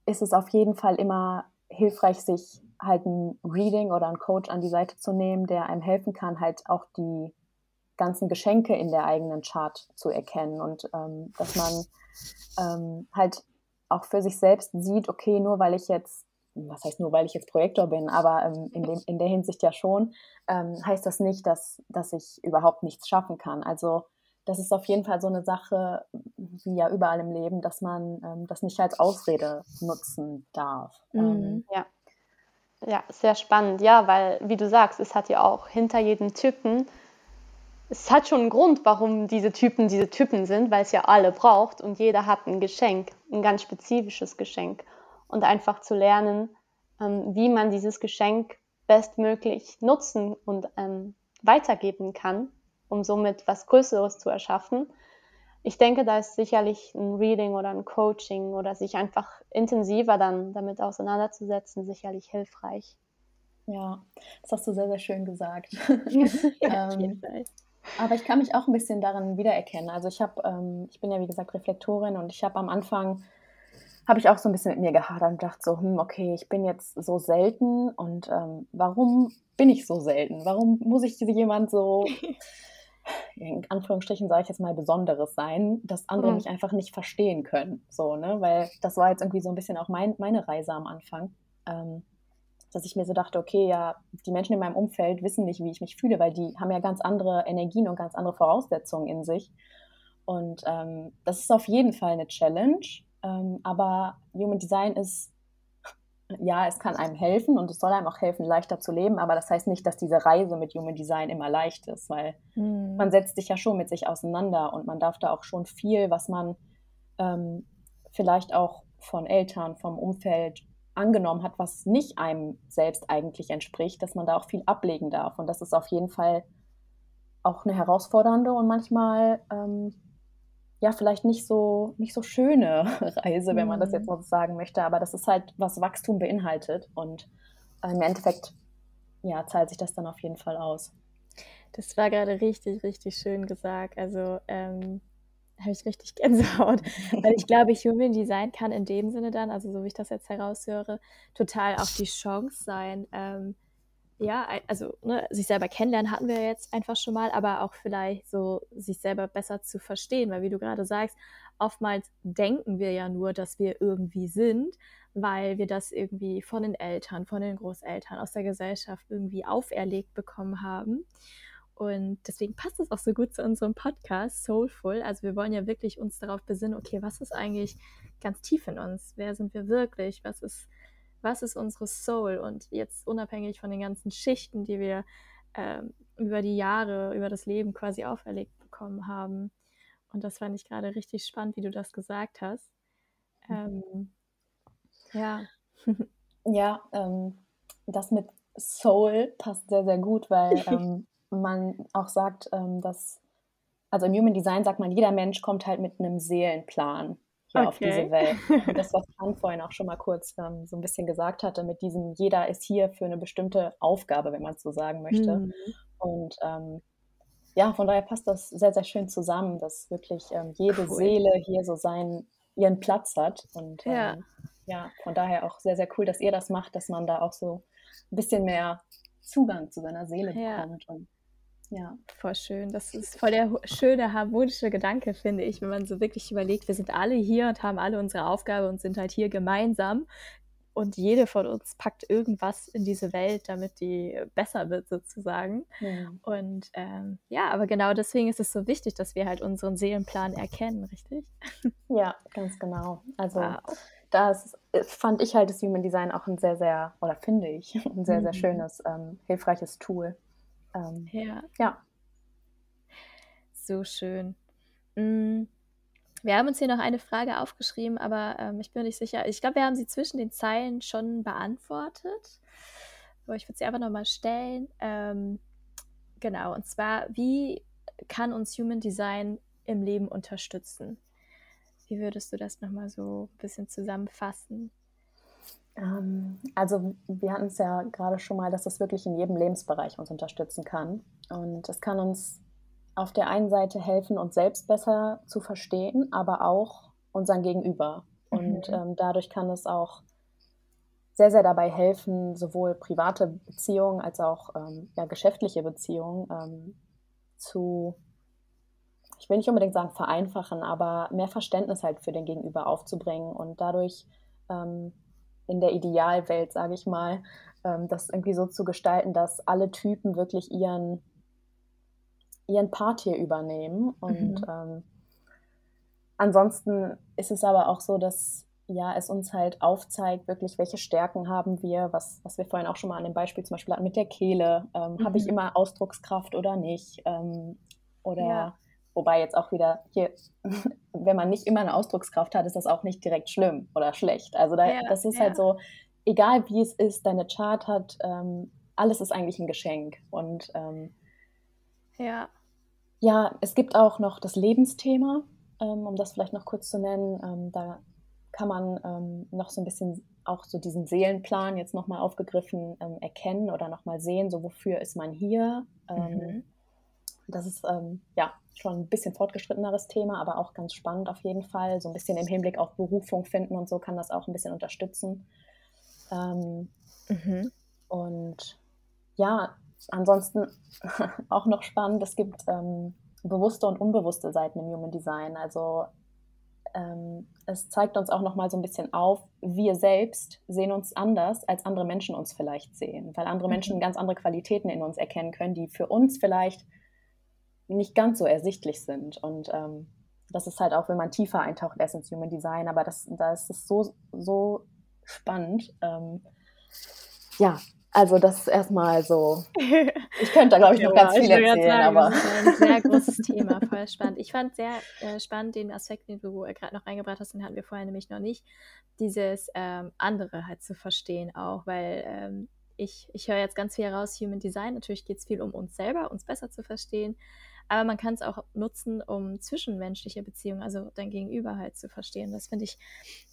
ist es auf jeden Fall immer hilfreich, sich halt ein Reading oder ein Coach an die Seite zu nehmen, der einem helfen kann, halt auch die ganzen Geschenke in der eigenen Chart zu erkennen und ähm, dass man ähm, halt auch für sich selbst sieht, okay, nur weil ich jetzt, was heißt nur, weil ich jetzt Projektor bin, aber ähm, in, dem, in der Hinsicht ja schon, ähm, heißt das nicht, dass, dass ich überhaupt nichts schaffen kann. Also das ist auf jeden Fall so eine Sache, wie ja überall im Leben, dass man ähm, das nicht als Ausrede nutzen darf. Mhm. Ähm, ja. Ja, sehr spannend. Ja, weil, wie du sagst, es hat ja auch hinter jedem Typen es hat schon einen Grund, warum diese Typen diese Typen sind, weil es ja alle braucht und jeder hat ein Geschenk, ein ganz spezifisches Geschenk. Und einfach zu lernen, ähm, wie man dieses Geschenk bestmöglich nutzen und ähm, weitergeben kann, um somit was Größeres zu erschaffen. Ich denke, da ist sicherlich ein Reading oder ein Coaching oder sich einfach intensiver dann damit auseinanderzusetzen, sicherlich hilfreich. Ja, das hast du sehr, sehr schön gesagt. ja, ähm, aber ich kann mich auch ein bisschen darin wiedererkennen. Also ich habe, ähm, ich bin ja wie gesagt Reflektorin und ich habe am Anfang habe ich auch so ein bisschen mit mir gehadert und dachte so, hm, okay, ich bin jetzt so selten und ähm, warum bin ich so selten? Warum muss ich jemand so, in Anführungsstrichen sage ich jetzt mal, Besonderes sein, dass andere mhm. mich einfach nicht verstehen können? So, ne? Weil das war jetzt irgendwie so ein bisschen auch mein, meine Reise am Anfang. Ähm, dass ich mir so dachte, okay, ja, die Menschen in meinem Umfeld wissen nicht, wie ich mich fühle, weil die haben ja ganz andere Energien und ganz andere Voraussetzungen in sich. Und ähm, das ist auf jeden Fall eine Challenge. Ähm, aber Human Design ist, ja, es kann einem helfen und es soll einem auch helfen, leichter zu leben. Aber das heißt nicht, dass diese Reise mit Human Design immer leicht ist, weil mhm. man setzt sich ja schon mit sich auseinander und man darf da auch schon viel, was man ähm, vielleicht auch von Eltern, vom Umfeld angenommen hat, was nicht einem selbst eigentlich entspricht, dass man da auch viel ablegen darf. Und das ist auf jeden Fall auch eine herausfordernde und manchmal ähm, ja vielleicht nicht so nicht so schöne Reise, wenn man das jetzt mhm. mal so sagen möchte. Aber das ist halt, was Wachstum beinhaltet. Und äh, im Endeffekt ja, zahlt sich das dann auf jeden Fall aus. Das war gerade richtig, richtig schön gesagt. Also ähm, habe ich richtig Gänsehaut, weil ich glaube, Human Design kann in dem Sinne dann, also so wie ich das jetzt heraushöre, total auch die Chance sein, ähm, ja, also ne, sich selber kennenlernen hatten wir jetzt einfach schon mal, aber auch vielleicht so sich selber besser zu verstehen, weil wie du gerade sagst, oftmals denken wir ja nur, dass wir irgendwie sind, weil wir das irgendwie von den Eltern, von den Großeltern, aus der Gesellschaft irgendwie auferlegt bekommen haben. Und deswegen passt es auch so gut zu unserem Podcast, Soulful. Also wir wollen ja wirklich uns darauf besinnen, okay, was ist eigentlich ganz tief in uns? Wer sind wir wirklich? Was ist, was ist unsere Soul? Und jetzt unabhängig von den ganzen Schichten, die wir ähm, über die Jahre, über das Leben quasi auferlegt bekommen haben. Und das fand ich gerade richtig spannend, wie du das gesagt hast. Mhm. Ähm, ja. ja, ähm, das mit Soul passt sehr, sehr gut, weil ähm, man auch sagt, ähm, dass, also im Human Design sagt man, jeder Mensch kommt halt mit einem Seelenplan hier okay. auf diese Welt. Und das, was Han vorhin auch schon mal kurz ähm, so ein bisschen gesagt hatte, mit diesem, jeder ist hier für eine bestimmte Aufgabe, wenn man es so sagen möchte. Mhm. Und ähm, ja, von daher passt das sehr, sehr schön zusammen, dass wirklich ähm, jede cool. Seele hier so seinen, ihren Platz hat. Und ja. Ähm, ja, von daher auch sehr, sehr cool, dass ihr das macht, dass man da auch so ein bisschen mehr Zugang zu seiner Seele ja. bekommt. Und ja, voll schön. Das ist voll der schöne, harmonische Gedanke, finde ich, wenn man so wirklich überlegt, wir sind alle hier und haben alle unsere Aufgabe und sind halt hier gemeinsam. Und jede von uns packt irgendwas in diese Welt, damit die besser wird, sozusagen. Mhm. Und ähm, ja, aber genau deswegen ist es so wichtig, dass wir halt unseren Seelenplan erkennen, richtig? Ja, ganz genau. Also wow. das fand ich halt das Human Design auch ein sehr, sehr, oder finde ich, ein sehr, sehr mhm. schönes, ähm, hilfreiches Tool. Ähm, ja. ja. So schön. Mm. Wir haben uns hier noch eine Frage aufgeschrieben, aber ähm, ich bin nicht sicher. Ich glaube, wir haben sie zwischen den Zeilen schon beantwortet. Aber ich würde sie einfach nochmal stellen. Ähm, genau, und zwar, wie kann uns Human Design im Leben unterstützen? Wie würdest du das nochmal so ein bisschen zusammenfassen? Ähm, also wir hatten es ja gerade schon mal, dass das wirklich in jedem Lebensbereich uns unterstützen kann. Und es kann uns auf der einen Seite helfen, uns selbst besser zu verstehen, aber auch unseren Gegenüber. Und mhm. ähm, dadurch kann es auch sehr, sehr dabei helfen, sowohl private Beziehungen als auch ähm, ja, geschäftliche Beziehungen ähm, zu, ich will nicht unbedingt sagen vereinfachen, aber mehr Verständnis halt für den Gegenüber aufzubringen und dadurch ähm, in der Idealwelt, sage ich mal, ähm, das irgendwie so zu gestalten, dass alle Typen wirklich ihren, ihren Part hier übernehmen. Und mhm. ähm, ansonsten ist es aber auch so, dass ja, es uns halt aufzeigt, wirklich, welche Stärken haben wir, was, was wir vorhin auch schon mal an dem Beispiel zum Beispiel hatten mit der Kehle. Ähm, mhm. Habe ich immer Ausdruckskraft oder nicht? Ähm, oder ja. Wobei jetzt auch wieder hier, wenn man nicht immer eine Ausdruckskraft hat, ist das auch nicht direkt schlimm oder schlecht. Also da, ja, das ist ja. halt so, egal wie es ist, deine Chart hat, ähm, alles ist eigentlich ein Geschenk. Und ähm, ja. Ja, es gibt auch noch das Lebensthema, ähm, um das vielleicht noch kurz zu nennen. Ähm, da kann man ähm, noch so ein bisschen auch so diesen Seelenplan jetzt nochmal aufgegriffen ähm, erkennen oder nochmal sehen, so wofür ist man hier. Mhm. Das ist ja schon ein bisschen fortgeschritteneres Thema, aber auch ganz spannend auf jeden Fall. So ein bisschen im Hinblick auf Berufung finden und so kann das auch ein bisschen unterstützen. Ähm, mhm. Und ja, ansonsten auch noch spannend, es gibt ähm, bewusste und unbewusste Seiten im Human Design. Also ähm, es zeigt uns auch noch mal so ein bisschen auf, wir selbst sehen uns anders, als andere Menschen uns vielleicht sehen, weil andere Menschen mhm. ganz andere Qualitäten in uns erkennen können, die für uns vielleicht nicht ganz so ersichtlich sind. Und ähm, das ist halt auch, wenn man tiefer eintaucht, erst ins Human Design, aber das, da ist es so, so spannend. Ähm, ja, also das ist erstmal so. Ich könnte da, glaube ich, noch ja, ganz viel erzählen. Sagen, aber. Das ist ein sehr großes Thema, voll spannend. Ich fand sehr äh, spannend den Aspekt, den du gerade noch reingebracht hast, den hatten wir vorher nämlich noch nicht, dieses ähm, andere halt zu verstehen auch, weil ähm, ich, ich höre jetzt ganz viel heraus, Human Design, natürlich geht es viel um uns selber, uns besser zu verstehen, aber man kann es auch nutzen, um zwischenmenschliche Beziehungen, also dein Gegenüber halt zu verstehen. Das finde ich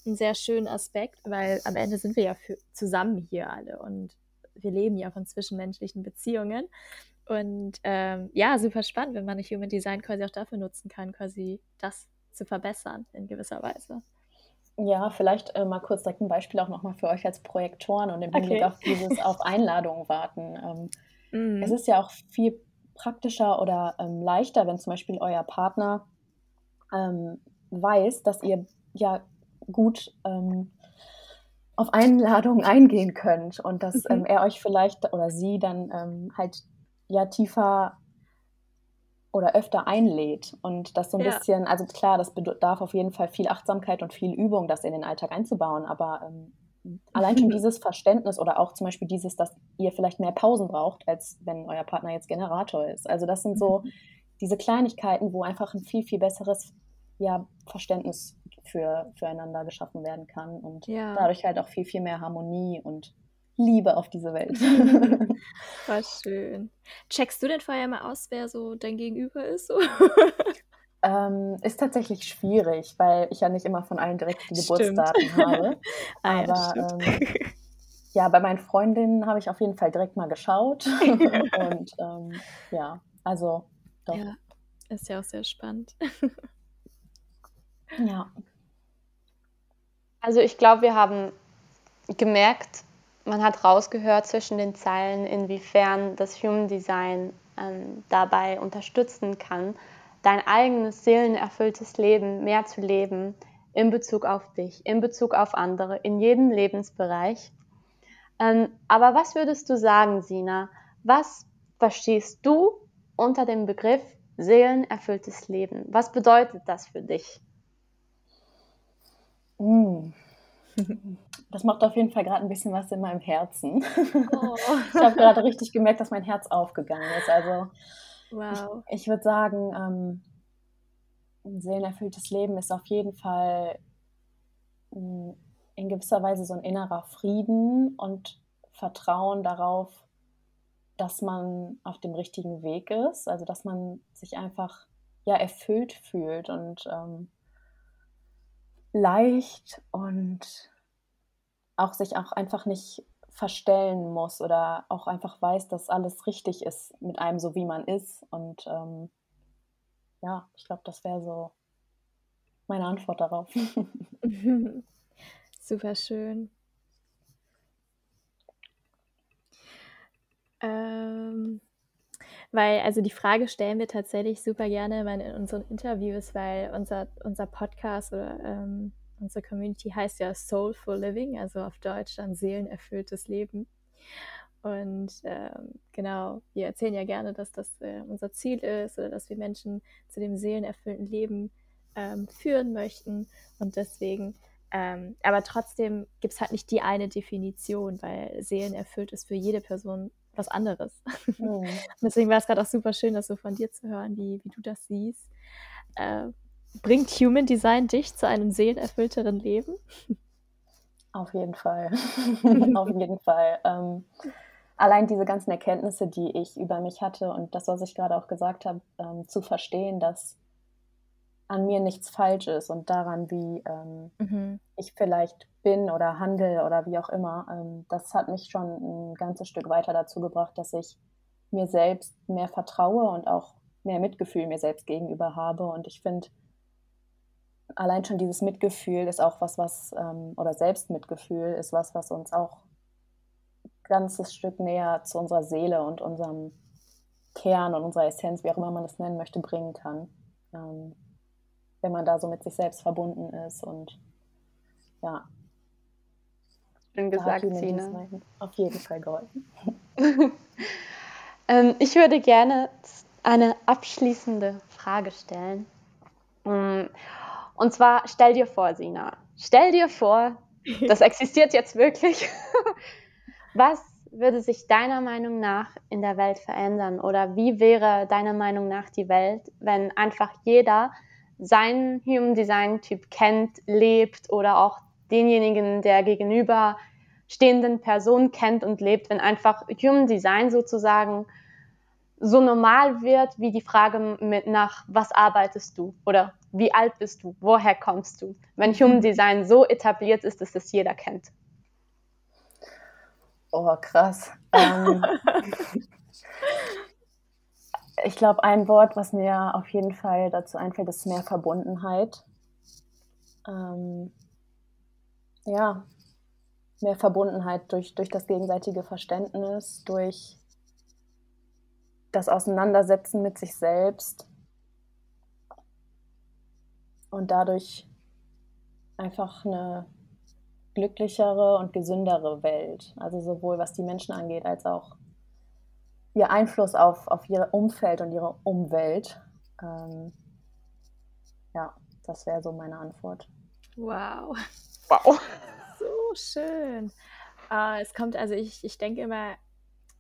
einen sehr schönen Aspekt, weil am Ende sind wir ja für, zusammen hier alle und wir leben ja von zwischenmenschlichen Beziehungen. Und ähm, ja, super spannend, wenn man Human Design quasi auch dafür nutzen kann, quasi das zu verbessern in gewisser Weise. Ja, vielleicht äh, mal kurz direkt ein Beispiel auch nochmal für euch als Projektoren und im Hinblick okay. auf dieses auf Einladungen warten. Ähm, mhm. Es ist ja auch viel praktischer oder ähm, leichter, wenn zum Beispiel euer Partner ähm, weiß, dass ihr ja gut ähm, auf Einladungen eingehen könnt und dass mhm. ähm, er euch vielleicht oder sie dann ähm, halt ja tiefer oder öfter einlädt und das so ein ja. bisschen, also klar, das bedarf auf jeden Fall viel Achtsamkeit und viel Übung, das in den Alltag einzubauen, aber ähm, allein schon dieses Verständnis oder auch zum Beispiel dieses, dass ihr vielleicht mehr Pausen braucht, als wenn euer Partner jetzt Generator ist. Also das sind so mhm. diese Kleinigkeiten, wo einfach ein viel, viel besseres ja, Verständnis für, füreinander geschaffen werden kann und ja. dadurch halt auch viel, viel mehr Harmonie und Liebe auf diese Welt. War schön. Checkst du denn vorher mal aus, wer so dein Gegenüber ist? ähm, ist tatsächlich schwierig, weil ich ja nicht immer von allen direkt die Geburtsdaten habe. ah, Aber ja, ähm, ja, bei meinen Freundinnen habe ich auf jeden Fall direkt mal geschaut. und ähm, ja, also doch. Ja, ist ja auch sehr spannend. Ja. Also ich glaube, wir haben gemerkt, man hat rausgehört zwischen den Zeilen, inwiefern das Human Design ähm, dabei unterstützen kann, dein eigenes seelenerfülltes Leben mehr zu leben in Bezug auf dich, in Bezug auf andere, in jedem Lebensbereich. Ähm, aber was würdest du sagen, Sina? Was verstehst du unter dem Begriff seelenerfülltes Leben? Was bedeutet das für dich? Mm. Das macht auf jeden Fall gerade ein bisschen was in meinem Herzen. Oh. Ich habe gerade richtig gemerkt, dass mein Herz aufgegangen ist. Also wow. ich, ich würde sagen, ähm, ein seelenerfülltes Leben ist auf jeden Fall mm, in gewisser Weise so ein innerer Frieden und Vertrauen darauf, dass man auf dem richtigen Weg ist. Also dass man sich einfach ja erfüllt fühlt und ähm, leicht und auch sich auch einfach nicht verstellen muss oder auch einfach weiß, dass alles richtig ist mit einem so, wie man ist. Und ähm, ja, ich glaube, das wäre so meine Antwort darauf. Super schön. Ähm, weil, also die Frage stellen wir tatsächlich super gerne in unseren Interviews, weil unser, unser Podcast oder ähm, unsere Community heißt ja Soulful Living, also auf Deutsch dann seelenerfülltes Leben. Und ähm, genau, wir erzählen ja gerne, dass das äh, unser Ziel ist oder dass wir Menschen zu dem seelenerfüllten Leben ähm, führen möchten. Und deswegen, ähm, aber trotzdem gibt es halt nicht die eine Definition, weil seelenerfüllt ist für jede Person was anderes. Mhm. Deswegen war es gerade auch super schön, das so von dir zu hören, wie, wie du das siehst. Äh, bringt Human Design dich zu einem seelenerfüllteren Leben? Auf jeden Fall. Auf jeden Fall. Ähm, allein diese ganzen Erkenntnisse, die ich über mich hatte und das, was ich gerade auch gesagt habe, ähm, zu verstehen, dass an mir nichts falsch ist und daran, wie ähm, mhm. ich vielleicht bin oder handle oder wie auch immer, ähm, das hat mich schon ein ganzes Stück weiter dazu gebracht, dass ich mir selbst mehr vertraue und auch mehr Mitgefühl mir selbst gegenüber habe. Und ich finde, allein schon dieses Mitgefühl ist auch was, was, ähm, oder Selbstmitgefühl ist was, was uns auch ein ganzes Stück näher zu unserer Seele und unserem Kern und unserer Essenz, wie auch immer man es nennen möchte, bringen kann. Ähm, wenn man da so mit sich selbst verbunden ist und ja. Schön gesagt, Sina. Auf jeden Fall geholfen. ähm, ich würde gerne eine abschließende Frage stellen. Mm, und zwar, stell dir vor, Sina, stell dir vor, das existiert jetzt wirklich. Was würde sich deiner Meinung nach in der Welt verändern? Oder wie wäre deiner Meinung nach die Welt, wenn einfach jeder seinen Human Design Typ kennt, lebt oder auch denjenigen der gegenüber stehenden Person kennt und lebt, wenn einfach Human Design sozusagen so normal wird wie die Frage mit nach, was arbeitest du oder wie alt bist du, woher kommst du, wenn Human mhm. Design so etabliert ist, dass das jeder kennt. Oh, krass. Ähm, ich glaube, ein Wort, was mir auf jeden Fall dazu einfällt, ist mehr Verbundenheit. Ähm, ja, mehr Verbundenheit durch, durch das gegenseitige Verständnis, durch das Auseinandersetzen mit sich selbst und dadurch einfach eine glücklichere und gesündere Welt. Also sowohl was die Menschen angeht, als auch ihr Einfluss auf, auf ihr Umfeld und ihre Umwelt. Ähm, ja, das wäre so meine Antwort. Wow. Wow. So schön. Uh, es kommt, also ich, ich denke immer,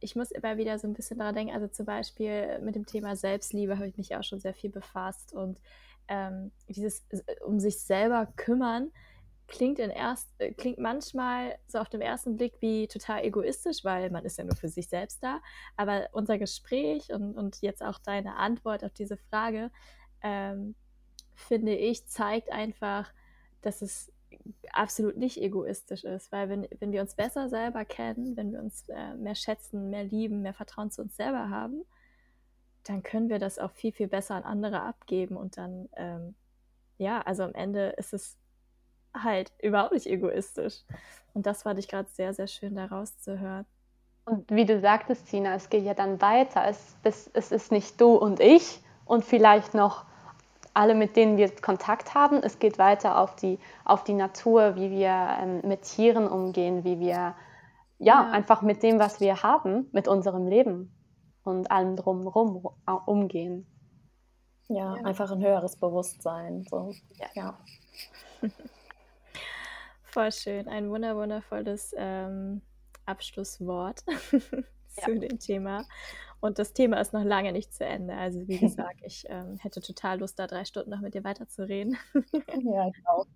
ich muss immer wieder so ein bisschen daran denken, also zum Beispiel mit dem Thema Selbstliebe habe ich mich auch schon sehr viel befasst und ähm, dieses um sich selber kümmern klingt, in erst, äh, klingt manchmal so auf den ersten Blick wie total egoistisch, weil man ist ja nur für sich selbst da. Aber unser Gespräch und, und jetzt auch deine Antwort auf diese Frage, ähm, finde ich, zeigt einfach, dass es absolut nicht egoistisch ist, weil wenn, wenn wir uns besser selber kennen, wenn wir uns äh, mehr schätzen, mehr lieben, mehr Vertrauen zu uns selber haben, dann können wir das auch viel, viel besser an andere abgeben und dann, ähm, ja, also am Ende ist es halt überhaupt nicht egoistisch. Und das fand ich gerade sehr, sehr schön daraus zu hören. Und wie du sagtest, Tina, es geht ja dann weiter. Es, es, es ist nicht du und ich und vielleicht noch alle, mit denen wir Kontakt haben. Es geht weiter auf die, auf die Natur, wie wir ähm, mit Tieren umgehen, wie wir ja, ja, einfach mit dem, was wir haben, mit unserem Leben und allem drumherum umgehen. Ja, ja, einfach ein höheres Bewusstsein. So. Ja. ja. Voll schön. Ein wunder wundervolles ähm, Abschlusswort zu ja. dem Thema. Und das Thema ist noch lange nicht zu Ende. Also wie gesagt, ich ähm, hätte total Lust, da drei Stunden noch mit dir weiterzureden. ja, ich auch.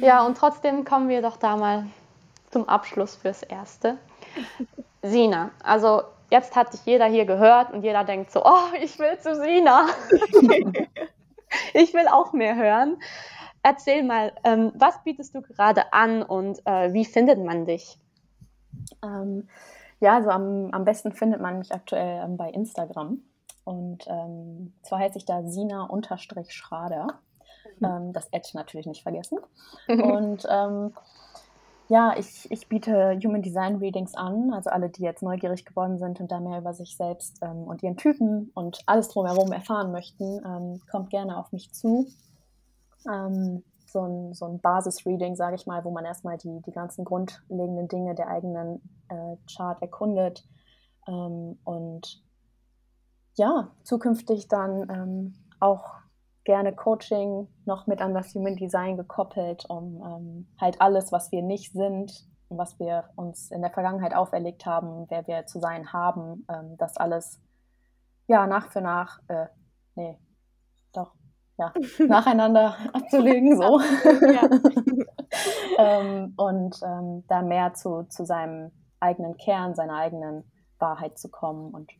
ja, und trotzdem kommen wir doch da mal zum Abschluss fürs Erste. Sina, also jetzt hat dich jeder hier gehört und jeder denkt so, oh, ich will zu Sina. ich will auch mehr hören. Erzähl mal, ähm, was bietest du gerade an und äh, wie findet man dich? Ähm, ja, also am, am besten findet man mich aktuell ähm, bei Instagram. Und ähm, zwar heiße ich da Sina-Schrader. Mhm. Ähm, das Ad natürlich nicht vergessen. und ähm, ja, ich, ich biete Human Design Readings an, also alle, die jetzt neugierig geworden sind und da mehr über sich selbst ähm, und ihren Typen und alles drumherum erfahren möchten, ähm, kommt gerne auf mich zu. Ähm, so ein, so ein Basis-Reading, sage ich mal, wo man erstmal die, die ganzen grundlegenden Dinge der eigenen äh, Chart erkundet ähm, und ja, zukünftig dann ähm, auch gerne Coaching noch mit an das Human Design gekoppelt, um ähm, halt alles, was wir nicht sind und was wir uns in der Vergangenheit auferlegt haben, wer wir zu sein haben, ähm, das alles ja nach für nach, äh, nee, doch, ja, nacheinander abzulegen, so. ähm, und ähm, da mehr zu, zu seinem eigenen Kern, seiner eigenen Wahrheit zu kommen. Und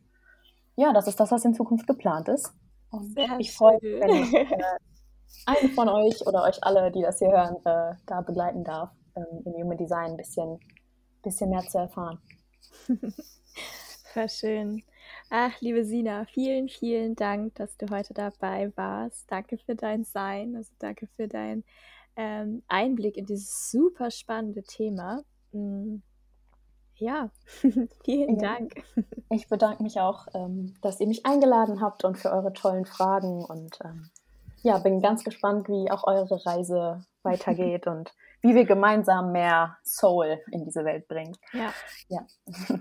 ja, das ist das, was in Zukunft geplant ist. Und Sehr ich freue mich, wenn ich äh, einen von euch oder euch alle, die das hier hören, äh, da begleiten darf, ähm, im Human Design ein bisschen, bisschen mehr zu erfahren. Voll schön. Ach, liebe Sina, vielen, vielen Dank, dass du heute dabei warst. Danke für dein Sein, also danke für deinen ähm, Einblick in dieses super spannende Thema. Mhm. Ja, vielen. Dank. Ich bedanke mich auch, ähm, dass ihr mich eingeladen habt und für eure tollen Fragen. Und ähm, ja, bin ganz gespannt, wie auch eure Reise weitergeht und wie wir gemeinsam mehr Soul in diese Welt bringen. Ja. ja.